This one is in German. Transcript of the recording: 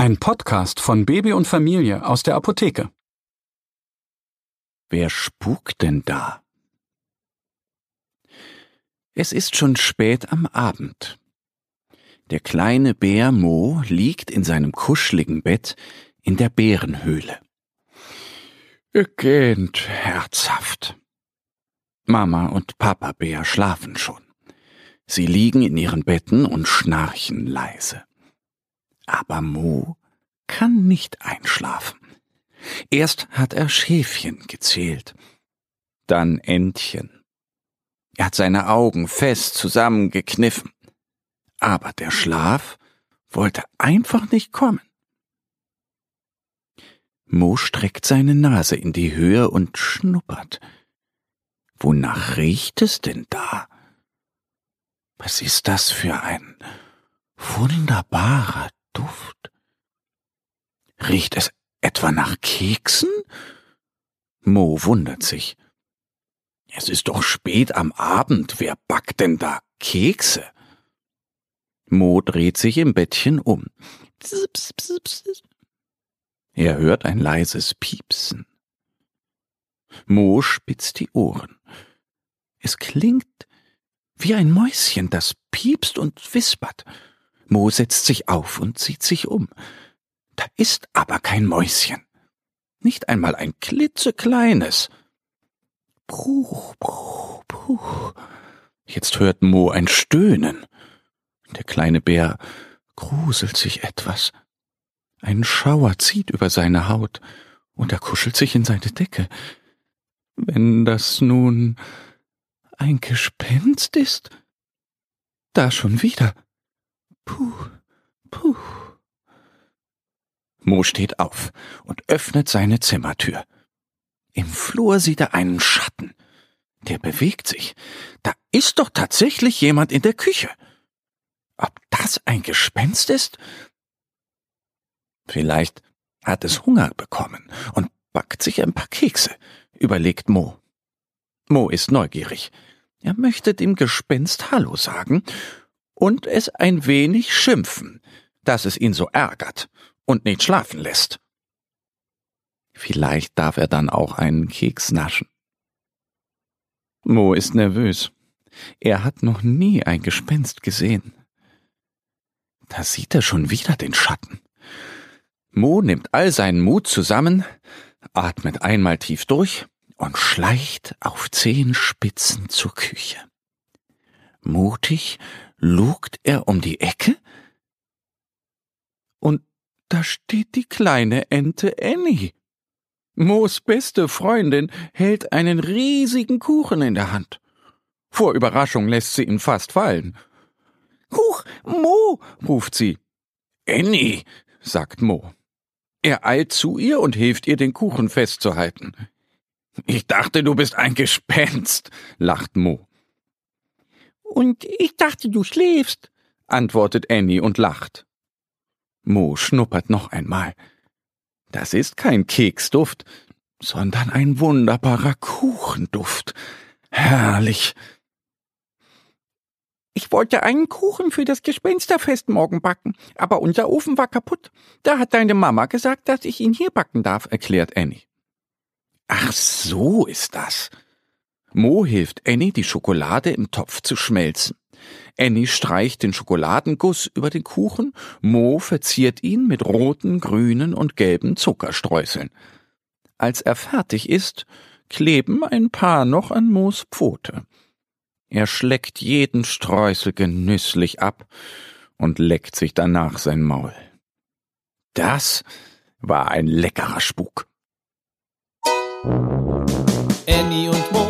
Ein Podcast von Baby und Familie aus der Apotheke. Wer spukt denn da? Es ist schon spät am Abend. Der kleine Bär Mo liegt in seinem kuscheligen Bett in der Bärenhöhle. Er gähnt herzhaft. Mama und Papa Bär schlafen schon. Sie liegen in ihren Betten und schnarchen leise. Aber Mo kann nicht einschlafen. Erst hat er Schäfchen gezählt, dann Entchen. Er hat seine Augen fest zusammengekniffen. Aber der Schlaf wollte einfach nicht kommen. Mo streckt seine Nase in die Höhe und schnuppert. Wonach riecht es denn da? Was ist das für ein wunderbarer Duft? Riecht es etwa nach Keksen? Mo wundert sich. Es ist doch spät am Abend, wer backt denn da Kekse? Mo dreht sich im Bettchen um. Er hört ein leises Piepsen. Mo spitzt die Ohren. Es klingt wie ein Mäuschen, das piepst und wispert. Mo setzt sich auf und zieht sich um. Da ist aber kein Mäuschen. Nicht einmal ein klitzekleines. Bruch, bruch, bruch. Jetzt hört Mo ein Stöhnen. Der kleine Bär gruselt sich etwas. Ein Schauer zieht über seine Haut, und er kuschelt sich in seine Decke. Wenn das nun ein Gespenst ist? Da schon wieder. Puh, puh. Mo steht auf und öffnet seine Zimmertür. Im Flur sieht er einen Schatten. Der bewegt sich. Da ist doch tatsächlich jemand in der Küche. Ob das ein Gespenst ist? Vielleicht hat es Hunger bekommen und backt sich ein paar Kekse, überlegt Mo. Mo ist neugierig. Er möchte dem Gespenst Hallo sagen und es ein wenig schimpfen, dass es ihn so ärgert und nicht schlafen lässt. Vielleicht darf er dann auch einen Keks naschen. Mo ist nervös. Er hat noch nie ein Gespenst gesehen. Da sieht er schon wieder den Schatten. Mo nimmt all seinen Mut zusammen, atmet einmal tief durch und schleicht auf Zehenspitzen zur Küche. Mutig lugt er um die Ecke und da steht die kleine Ente Annie. Moos beste Freundin hält einen riesigen Kuchen in der Hand. Vor Überraschung lässt sie ihn fast fallen. Huch, Mo, ruft sie. Annie, sagt Mo. Er eilt zu ihr und hilft ihr, den Kuchen festzuhalten. Ich dachte, du bist ein Gespenst, lacht Mo. Und ich dachte, du schläfst, antwortet Annie und lacht. Mo schnuppert noch einmal. Das ist kein Keksduft, sondern ein wunderbarer Kuchenduft. Herrlich. Ich wollte einen Kuchen für das Gespensterfest morgen backen, aber unser Ofen war kaputt. Da hat deine Mama gesagt, dass ich ihn hier backen darf, erklärt Annie. Ach, so ist das. Mo hilft Annie, die Schokolade im Topf zu schmelzen. Annie streicht den Schokoladenguss über den Kuchen, Mo verziert ihn mit roten, grünen und gelben Zuckerstreuseln. Als er fertig ist, kleben ein paar noch an Moos Pfote. Er schleckt jeden Streusel genüsslich ab und leckt sich danach sein Maul. Das war ein leckerer Spuk. Annie und Mo,